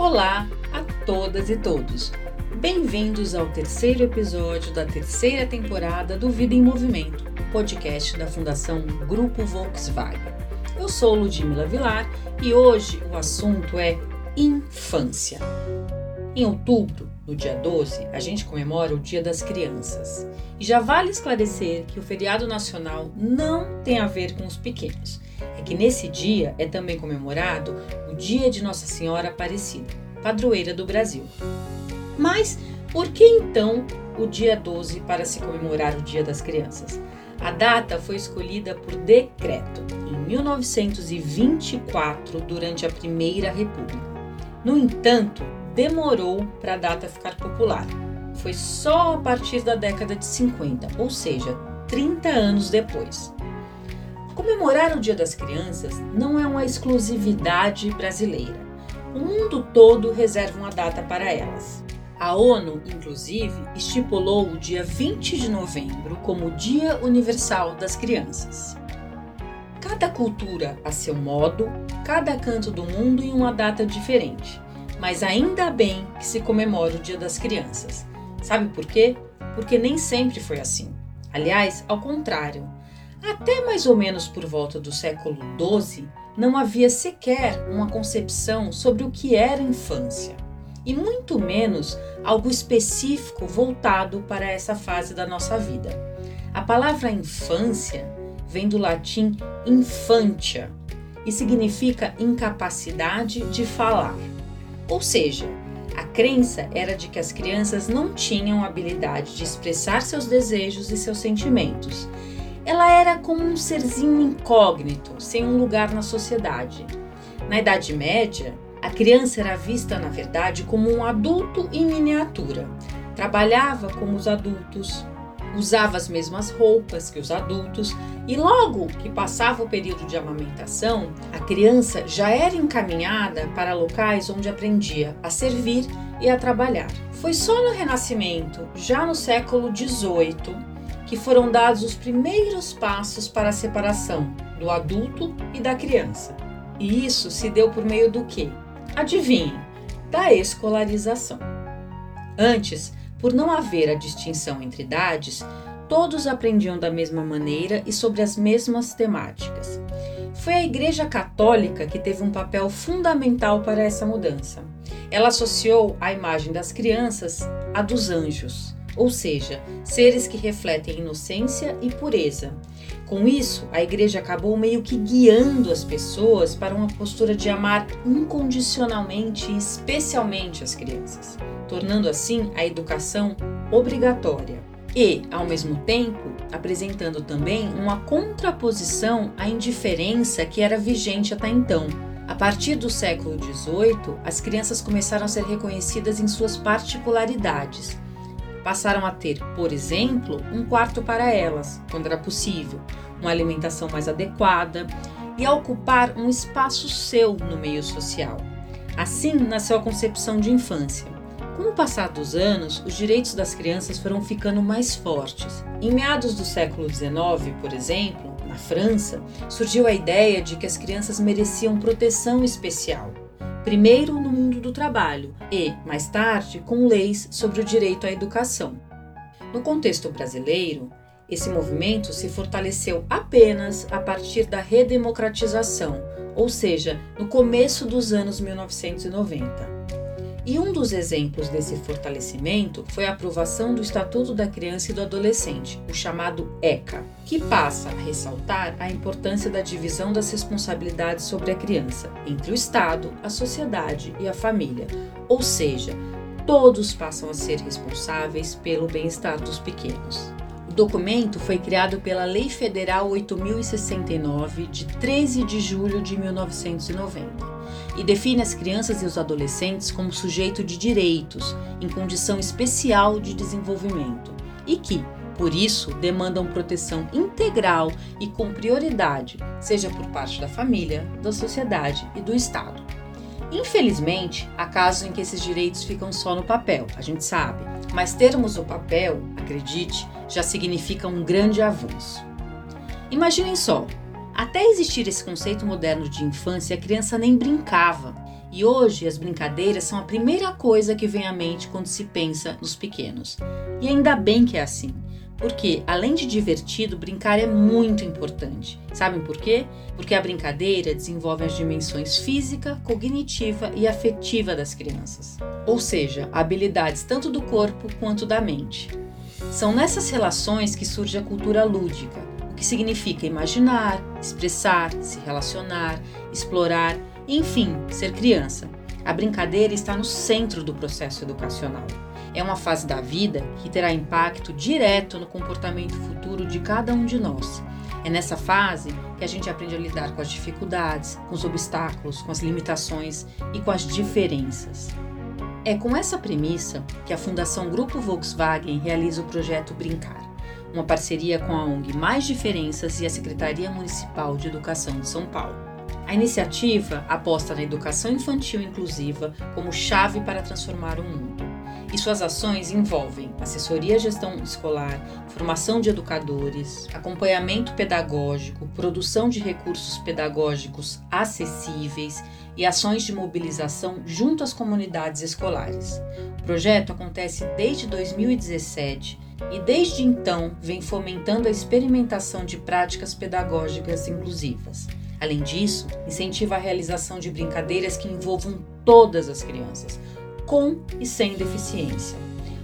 Olá a todas e todos. Bem-vindos ao terceiro episódio da terceira temporada do Vida em Movimento, podcast da Fundação Grupo Volkswagen. Eu sou Ludmila Vilar e hoje o assunto é infância. Em outubro, no dia 12, a gente comemora o Dia das Crianças. E já vale esclarecer que o feriado nacional não tem a ver com os pequenos. É que nesse dia é também comemorado o Dia de Nossa Senhora Aparecida, padroeira do Brasil. Mas por que então o dia 12 para se comemorar o Dia das Crianças? A data foi escolhida por decreto em 1924, durante a Primeira República. No entanto, demorou para a data ficar popular. Foi só a partir da década de 50, ou seja, 30 anos depois. Comemorar o Dia das Crianças não é uma exclusividade brasileira. O mundo todo reserva uma data para elas. A ONU, inclusive, estipulou o dia 20 de novembro como Dia Universal das Crianças. Cada cultura a seu modo, cada canto do mundo em uma data diferente. Mas ainda bem que se comemora o Dia das Crianças. Sabe por quê? Porque nem sempre foi assim. Aliás, ao contrário. Até mais ou menos por volta do século XII, não havia sequer uma concepção sobre o que era infância, e muito menos algo específico voltado para essa fase da nossa vida. A palavra infância vem do latim infantia e significa incapacidade de falar. Ou seja, a crença era de que as crianças não tinham habilidade de expressar seus desejos e seus sentimentos. Ela era como um serzinho incógnito, sem um lugar na sociedade. Na Idade Média, a criança era vista, na verdade, como um adulto em miniatura. Trabalhava como os adultos, usava as mesmas roupas que os adultos e logo que passava o período de amamentação, a criança já era encaminhada para locais onde aprendia a servir e a trabalhar. Foi só no Renascimento, já no século XVIII, que foram dados os primeiros passos para a separação do adulto e da criança. E isso se deu por meio do que? Adivinhem, da escolarização. Antes, por não haver a distinção entre idades, todos aprendiam da mesma maneira e sobre as mesmas temáticas. Foi a Igreja Católica que teve um papel fundamental para essa mudança. Ela associou a imagem das crianças à dos anjos, ou seja, seres que refletem inocência e pureza. Com isso, a igreja acabou meio que guiando as pessoas para uma postura de amar incondicionalmente e especialmente as crianças tornando assim a educação obrigatória. E, ao mesmo tempo, apresentando também uma contraposição à indiferença que era vigente até então. A partir do século XVIII, as crianças começaram a ser reconhecidas em suas particularidades. Passaram a ter, por exemplo, um quarto para elas, quando era possível, uma alimentação mais adequada e a ocupar um espaço seu no meio social. Assim nasceu a concepção de infância com o passar dos anos, os direitos das crianças foram ficando mais fortes. Em meados do século XIX, por exemplo, na França, surgiu a ideia de que as crianças mereciam proteção especial. Primeiro no do trabalho e, mais tarde, com leis sobre o direito à educação. No contexto brasileiro, esse movimento se fortaleceu apenas a partir da redemocratização, ou seja, no começo dos anos 1990. E um dos exemplos desse fortalecimento foi a aprovação do Estatuto da Criança e do Adolescente, o chamado ECA, que passa a ressaltar a importância da divisão das responsabilidades sobre a criança entre o Estado, a sociedade e a família, ou seja, todos passam a ser responsáveis pelo bem-estar dos pequenos. O documento foi criado pela Lei Federal 8069 de 13 de julho de 1990 e define as crianças e os adolescentes como sujeito de direitos em condição especial de desenvolvimento e que, por isso, demandam proteção integral e com prioridade, seja por parte da família, da sociedade e do Estado. Infelizmente, há casos em que esses direitos ficam só no papel, a gente sabe, mas termos o papel, acredite, já significa um grande avanço. Imaginem só, até existir esse conceito moderno de infância, a criança nem brincava. E hoje as brincadeiras são a primeira coisa que vem à mente quando se pensa nos pequenos. E ainda bem que é assim. Porque, além de divertido, brincar é muito importante. Sabem por quê? Porque a brincadeira desenvolve as dimensões física, cognitiva e afetiva das crianças. Ou seja, habilidades tanto do corpo quanto da mente. São nessas relações que surge a cultura lúdica, que significa imaginar, expressar, se relacionar, explorar, enfim, ser criança. A brincadeira está no centro do processo educacional. É uma fase da vida que terá impacto direto no comportamento futuro de cada um de nós. É nessa fase que a gente aprende a lidar com as dificuldades, com os obstáculos, com as limitações e com as diferenças. É com essa premissa que a Fundação Grupo Volkswagen realiza o projeto Brincar, uma parceria com a ONG Mais Diferenças e a Secretaria Municipal de Educação de São Paulo. A iniciativa aposta na educação infantil inclusiva como chave para transformar o mundo e suas ações envolvem assessoria à gestão escolar, formação de educadores, acompanhamento pedagógico, produção de recursos pedagógicos acessíveis e ações de mobilização junto às comunidades escolares. O projeto acontece desde 2017 e desde então vem fomentando a experimentação de práticas pedagógicas inclusivas. Além disso, incentiva a realização de brincadeiras que envolvam todas as crianças, com e sem deficiência.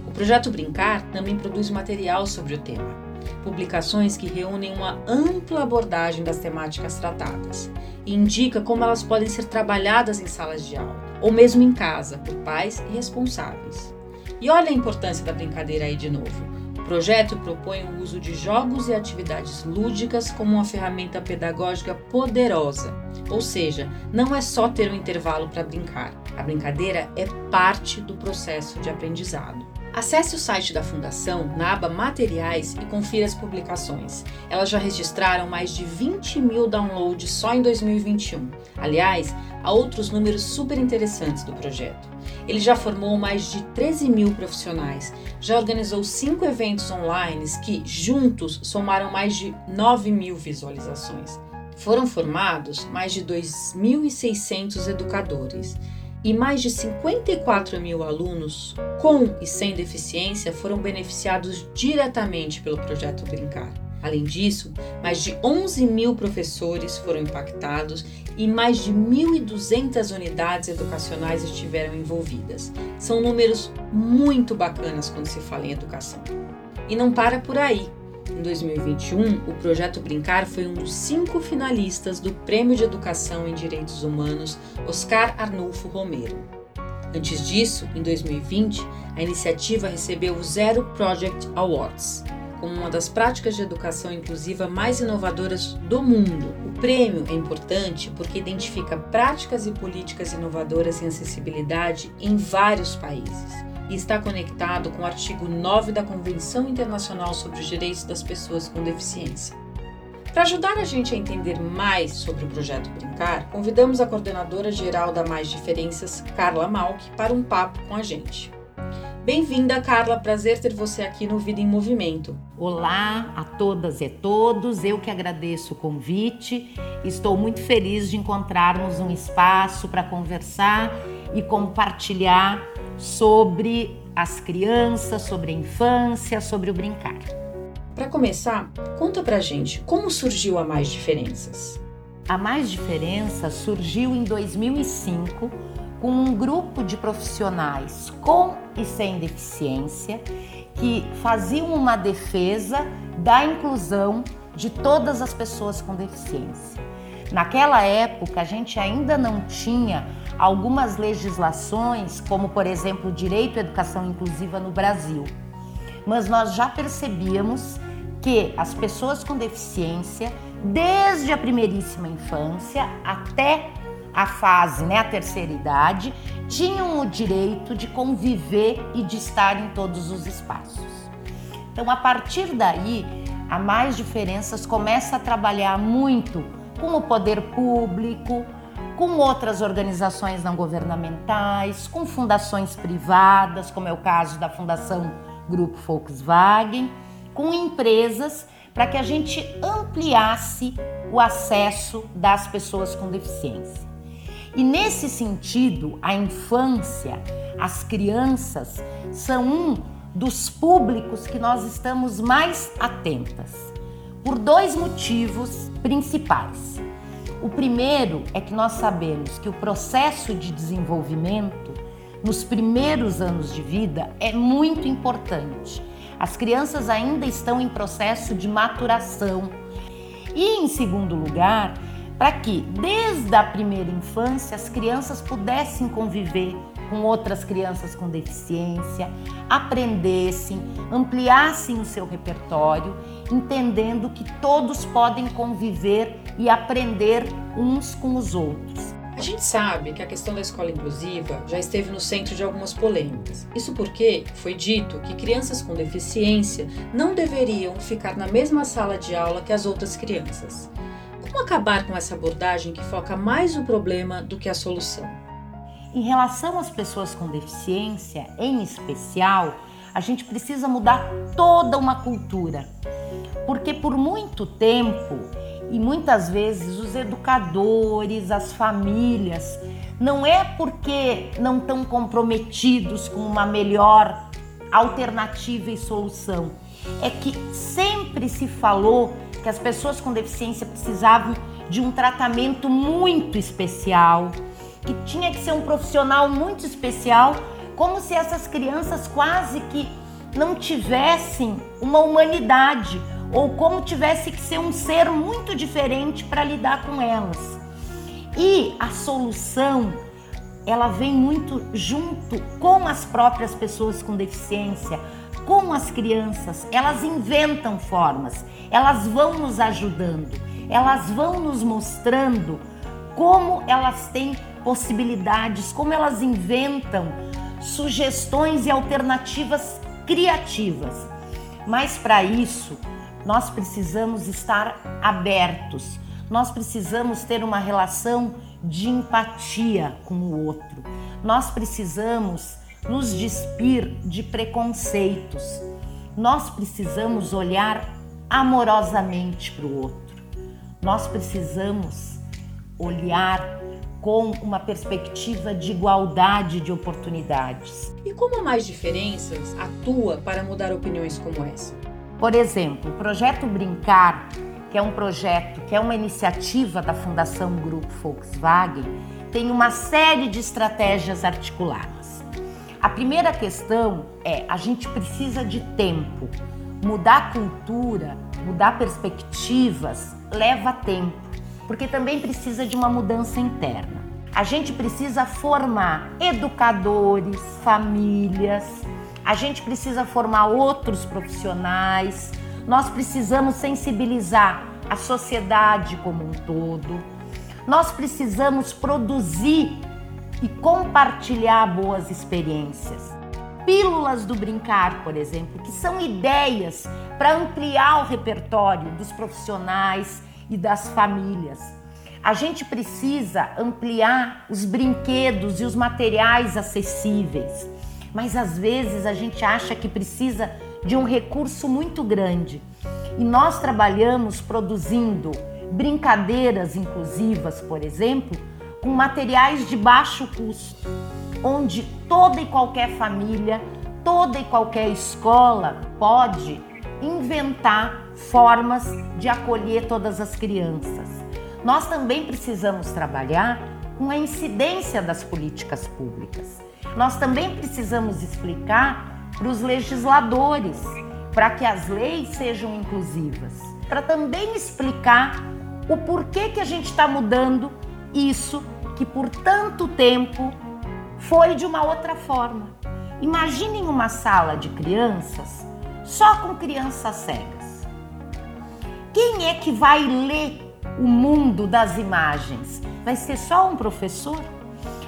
O projeto Brincar também produz material sobre o tema, publicações que reúnem uma ampla abordagem das temáticas tratadas e indica como elas podem ser trabalhadas em salas de aula ou mesmo em casa por pais e responsáveis. E olha a importância da brincadeira aí de novo projeto propõe o uso de jogos e atividades lúdicas como uma ferramenta pedagógica poderosa. Ou seja, não é só ter um intervalo para brincar. A brincadeira é parte do processo de aprendizado. Acesse o site da Fundação na aba Materiais e confira as publicações. Elas já registraram mais de 20 mil downloads só em 2021. Aliás, há outros números super interessantes do projeto. Ele já formou mais de 13 mil profissionais, já organizou cinco eventos online que, juntos, somaram mais de 9 mil visualizações. Foram formados mais de 2.600 educadores e mais de 54 mil alunos com e sem deficiência foram beneficiados diretamente pelo projeto Brincar. Além disso, mais de 11 mil professores foram impactados e mais de 1.200 unidades educacionais estiveram envolvidas. São números muito bacanas quando se fala em educação. E não para por aí. Em 2021, o projeto Brincar foi um dos cinco finalistas do Prêmio de Educação em Direitos Humanos Oscar Arnulfo Romero. Antes disso, em 2020, a iniciativa recebeu o Zero Project Awards, como uma das práticas de educação inclusiva mais inovadoras do mundo. O prêmio é importante porque identifica práticas e políticas inovadoras em acessibilidade em vários países e está conectado com o artigo 9 da Convenção Internacional sobre os Direitos das Pessoas com Deficiência. Para ajudar a gente a entender mais sobre o projeto Brincar, convidamos a coordenadora geral da Mais Diferenças, Carla Malk, para um papo com a gente. Bem-vinda, Carla. Prazer ter você aqui no Vida em Movimento. Olá a todas e todos. Eu que agradeço o convite. Estou muito feliz de encontrarmos um espaço para conversar e compartilhar sobre as crianças, sobre a infância, sobre o brincar. Para começar, conta pra gente como surgiu a Mais Diferenças. A Mais Diferença surgiu em 2005 com um grupo de profissionais com e sem deficiência que faziam uma defesa da inclusão de todas as pessoas com deficiência. Naquela época, a gente ainda não tinha algumas legislações, como por exemplo o direito à educação inclusiva no Brasil. Mas nós já percebíamos que as pessoas com deficiência, desde a primeiríssima infância até a fase, né, a terceira idade, tinham o direito de conviver e de estar em todos os espaços. Então, a partir daí, a Mais Diferenças começa a trabalhar muito com o poder público, com outras organizações não governamentais, com fundações privadas, como é o caso da Fundação Grupo Volkswagen, com empresas para que a gente ampliasse o acesso das pessoas com deficiência. E nesse sentido, a infância, as crianças são um dos públicos que nós estamos mais atentas, por dois motivos principais. O primeiro é que nós sabemos que o processo de desenvolvimento nos primeiros anos de vida é muito importante. As crianças ainda estão em processo de maturação. E em segundo lugar, para que desde a primeira infância as crianças pudessem conviver com outras crianças com deficiência, aprendessem, ampliassem o seu repertório, entendendo que todos podem conviver e aprender uns com os outros. A gente sabe que a questão da escola inclusiva já esteve no centro de algumas polêmicas. Isso porque foi dito que crianças com deficiência não deveriam ficar na mesma sala de aula que as outras crianças. Como acabar com essa abordagem que foca mais o problema do que a solução? Em relação às pessoas com deficiência, em especial, a gente precisa mudar toda uma cultura. Porque por muito tempo e muitas vezes os educadores, as famílias, não é porque não estão comprometidos com uma melhor alternativa e solução, é que sempre se falou que as pessoas com deficiência precisavam de um tratamento muito especial, que tinha que ser um profissional muito especial, como se essas crianças quase que não tivessem uma humanidade ou como tivesse que ser um ser muito diferente para lidar com elas. E a solução ela vem muito junto com as próprias pessoas com deficiência, com as crianças. Elas inventam formas, elas vão nos ajudando, elas vão nos mostrando como elas têm possibilidades, como elas inventam sugestões e alternativas criativas. Mas para isso, nós precisamos estar abertos, nós precisamos ter uma relação de empatia com o outro, nós precisamos nos despir de preconceitos, nós precisamos olhar amorosamente para o outro, nós precisamos olhar com uma perspectiva de igualdade de oportunidades. E como a Mais Diferenças atua para mudar opiniões como essa? Por exemplo, o projeto Brincar, que é um projeto, que é uma iniciativa da Fundação Grupo Volkswagen, tem uma série de estratégias articuladas. A primeira questão é a gente precisa de tempo. Mudar cultura, mudar perspectivas leva tempo, porque também precisa de uma mudança interna. A gente precisa formar educadores, famílias, a gente precisa formar outros profissionais, nós precisamos sensibilizar a sociedade como um todo, nós precisamos produzir e compartilhar boas experiências. Pílulas do Brincar, por exemplo, que são ideias para ampliar o repertório dos profissionais e das famílias. A gente precisa ampliar os brinquedos e os materiais acessíveis mas às vezes a gente acha que precisa de um recurso muito grande. E nós trabalhamos produzindo brincadeiras inclusivas, por exemplo, com materiais de baixo custo, onde toda e qualquer família, toda e qualquer escola pode inventar formas de acolher todas as crianças. Nós também precisamos trabalhar com a incidência das políticas públicas nós também precisamos explicar para os legisladores, para que as leis sejam inclusivas, para também explicar o porquê que a gente está mudando isso que por tanto tempo foi de uma outra forma. Imaginem uma sala de crianças só com crianças cegas. Quem é que vai ler o mundo das imagens? Vai ser só um professor?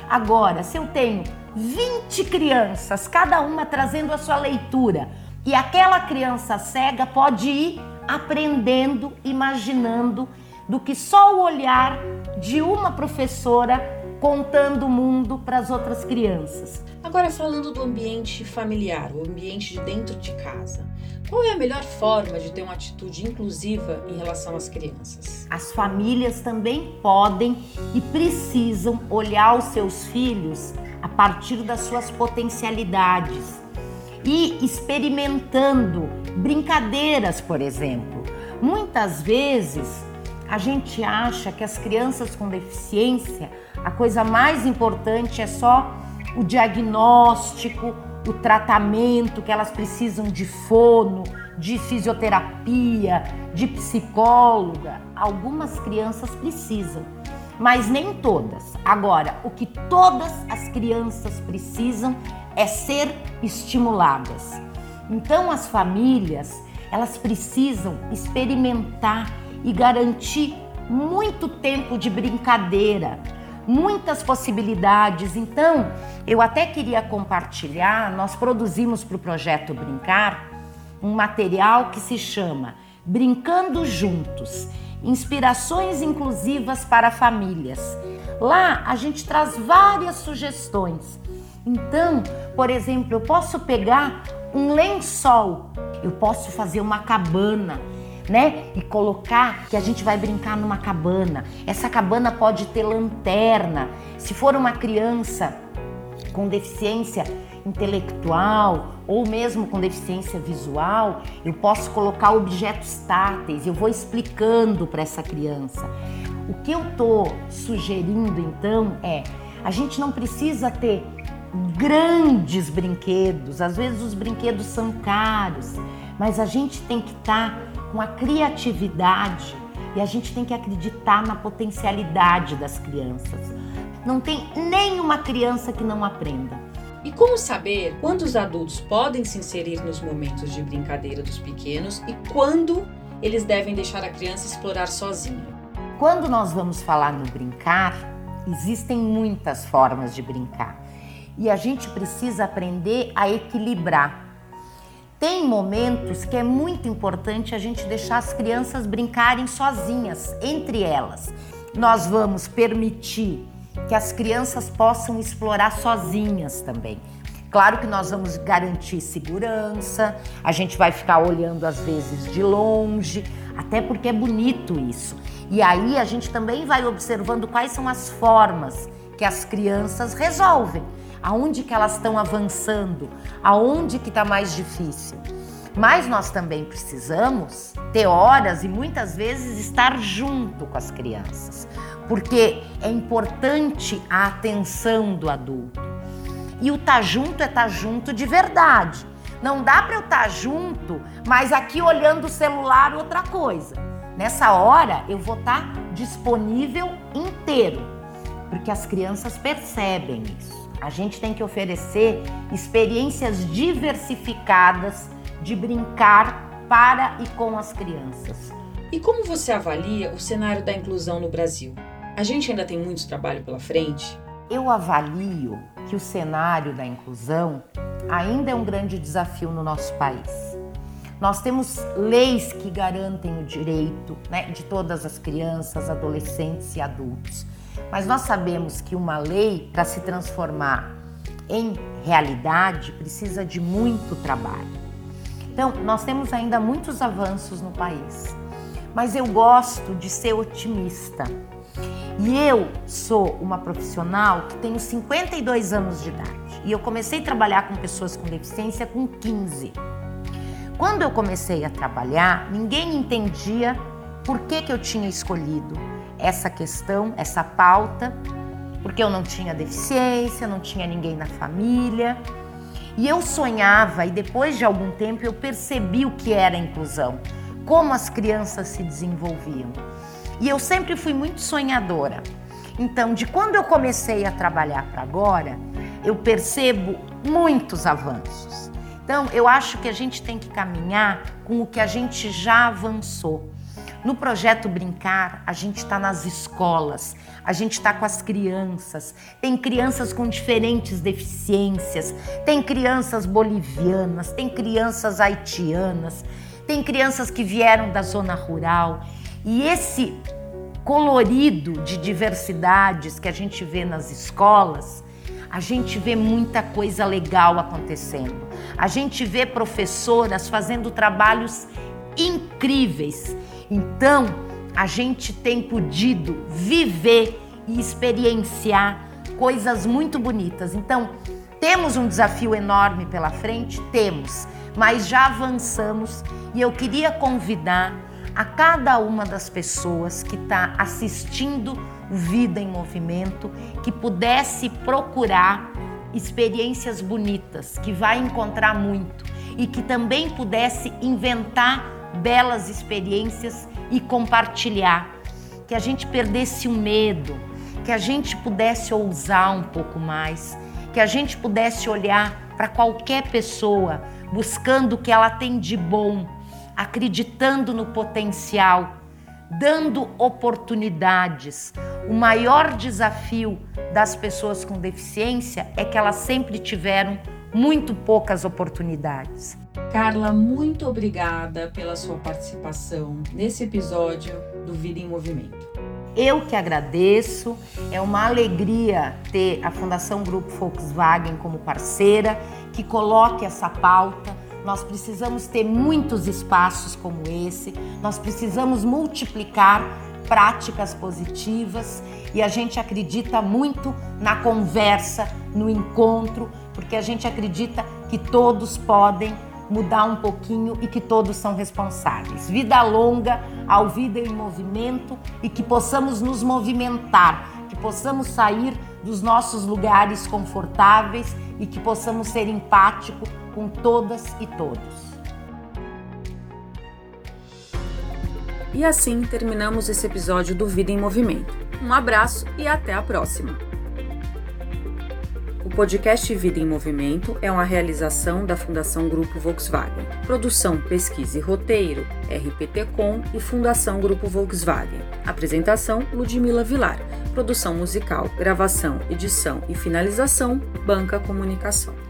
Agora, se eu tenho 20 crianças, cada uma trazendo a sua leitura. E aquela criança cega pode ir aprendendo, imaginando, do que só o olhar de uma professora contando o mundo para as outras crianças. Agora falando do ambiente familiar, o ambiente de dentro de casa. Qual é a melhor forma de ter uma atitude inclusiva em relação às crianças? As famílias também podem e precisam olhar os seus filhos a partir das suas potencialidades e experimentando brincadeiras, por exemplo. Muitas vezes a gente acha que as crianças com deficiência, a coisa mais importante é só o diagnóstico, o tratamento, que elas precisam de fono, de fisioterapia, de psicóloga. Algumas crianças precisam, mas nem todas. Agora, o que todas as crianças precisam é ser estimuladas. Então, as famílias, elas precisam experimentar e garantir muito tempo de brincadeira, muitas possibilidades. Então, eu até queria compartilhar, nós produzimos para o projeto Brincar um material que se chama Brincando Juntos. Inspirações inclusivas para famílias. Lá a gente traz várias sugestões. Então, por exemplo, eu posso pegar um lençol, eu posso fazer uma cabana, né? E colocar que a gente vai brincar numa cabana. Essa cabana pode ter lanterna. Se for uma criança com deficiência intelectual ou mesmo com deficiência visual, eu posso colocar objetos táteis, eu vou explicando para essa criança. O que eu tô sugerindo então é a gente não precisa ter grandes brinquedos, às vezes os brinquedos são caros, mas a gente tem que estar tá com a criatividade e a gente tem que acreditar na potencialidade das crianças. Não tem nenhuma criança que não aprenda. E como saber quando os adultos podem se inserir nos momentos de brincadeira dos pequenos e quando eles devem deixar a criança explorar sozinha? Quando nós vamos falar no brincar, existem muitas formas de brincar e a gente precisa aprender a equilibrar tem momentos que é muito importante a gente deixar as crianças brincarem sozinhas, entre elas. Nós vamos permitir que as crianças possam explorar sozinhas também. Claro que nós vamos garantir segurança, a gente vai ficar olhando às vezes de longe, até porque é bonito isso. E aí a gente também vai observando quais são as formas que as crianças resolvem aonde que elas estão avançando, aonde que está mais difícil. Mas nós também precisamos ter horas e muitas vezes estar junto com as crianças, porque é importante a atenção do adulto. E o estar tá junto é estar tá junto de verdade. Não dá para eu estar tá junto, mas aqui olhando o celular outra coisa. Nessa hora eu vou estar disponível inteiro, porque as crianças percebem isso. A gente tem que oferecer experiências diversificadas de brincar para e com as crianças. E como você avalia o cenário da inclusão no Brasil? A gente ainda tem muito trabalho pela frente? Eu avalio que o cenário da inclusão ainda é um grande desafio no nosso país. Nós temos leis que garantem o direito né, de todas as crianças, adolescentes e adultos. Mas nós sabemos que uma lei, para se transformar em realidade, precisa de muito trabalho. Então, nós temos ainda muitos avanços no país, mas eu gosto de ser otimista. E eu sou uma profissional que tenho 52 anos de idade e eu comecei a trabalhar com pessoas com deficiência com 15. Quando eu comecei a trabalhar, ninguém entendia por que, que eu tinha escolhido essa questão, essa pauta, porque eu não tinha deficiência, não tinha ninguém na família. E eu sonhava, e depois de algum tempo eu percebi o que era inclusão, como as crianças se desenvolviam. E eu sempre fui muito sonhadora. Então, de quando eu comecei a trabalhar para agora, eu percebo muitos avanços. Então, eu acho que a gente tem que caminhar com o que a gente já avançou. No projeto Brincar, a gente está nas escolas, a gente está com as crianças. Tem crianças com diferentes deficiências, tem crianças bolivianas, tem crianças haitianas, tem crianças que vieram da zona rural. E esse colorido de diversidades que a gente vê nas escolas, a gente vê muita coisa legal acontecendo. A gente vê professoras fazendo trabalhos incríveis. Então, a gente tem podido viver e experienciar coisas muito bonitas. Então, temos um desafio enorme pela frente? Temos, mas já avançamos e eu queria convidar a cada uma das pessoas que está assistindo Vida em Movimento que pudesse procurar experiências bonitas, que vai encontrar muito e que também pudesse inventar belas experiências e compartilhar. Que a gente perdesse o medo, que a gente pudesse ousar um pouco mais, que a gente pudesse olhar para qualquer pessoa buscando o que ela tem de bom, acreditando no potencial, dando oportunidades. O maior desafio das pessoas com deficiência é que elas sempre tiveram muito poucas oportunidades. Carla, muito obrigada pela sua participação nesse episódio do Vida em Movimento. Eu que agradeço, é uma alegria ter a Fundação Grupo Volkswagen como parceira, que coloque essa pauta. Nós precisamos ter muitos espaços como esse, nós precisamos multiplicar práticas positivas e a gente acredita muito na conversa, no encontro, porque a gente acredita que todos podem mudar um pouquinho e que todos são responsáveis. Vida longa ao Vida em Movimento e que possamos nos movimentar, que possamos sair dos nossos lugares confortáveis e que possamos ser empáticos com todas e todos. E assim terminamos esse episódio do Vida em Movimento. Um abraço e até a próxima! O podcast Vida em Movimento é uma realização da Fundação Grupo Volkswagen. Produção, pesquisa e roteiro, RPT Com e Fundação Grupo Volkswagen. Apresentação, Ludmila Vilar. Produção musical, gravação, edição e finalização, Banca Comunicação.